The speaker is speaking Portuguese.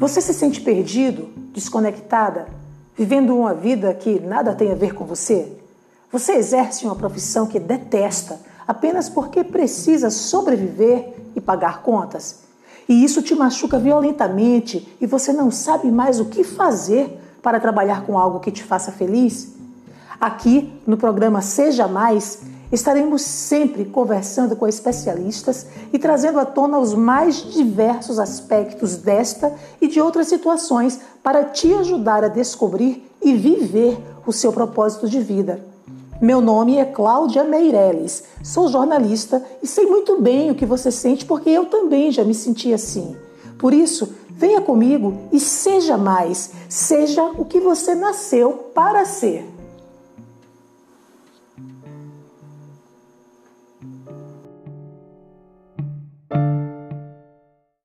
Você se sente perdido, desconectada, vivendo uma vida que nada tem a ver com você? Você exerce uma profissão que detesta apenas porque precisa sobreviver e pagar contas? E isso te machuca violentamente e você não sabe mais o que fazer para trabalhar com algo que te faça feliz? Aqui no programa Seja Mais, Estaremos sempre conversando com especialistas e trazendo à tona os mais diversos aspectos desta e de outras situações para te ajudar a descobrir e viver o seu propósito de vida. Meu nome é Cláudia Meirelles, sou jornalista e sei muito bem o que você sente porque eu também já me senti assim. Por isso, venha comigo e seja mais, seja o que você nasceu para ser.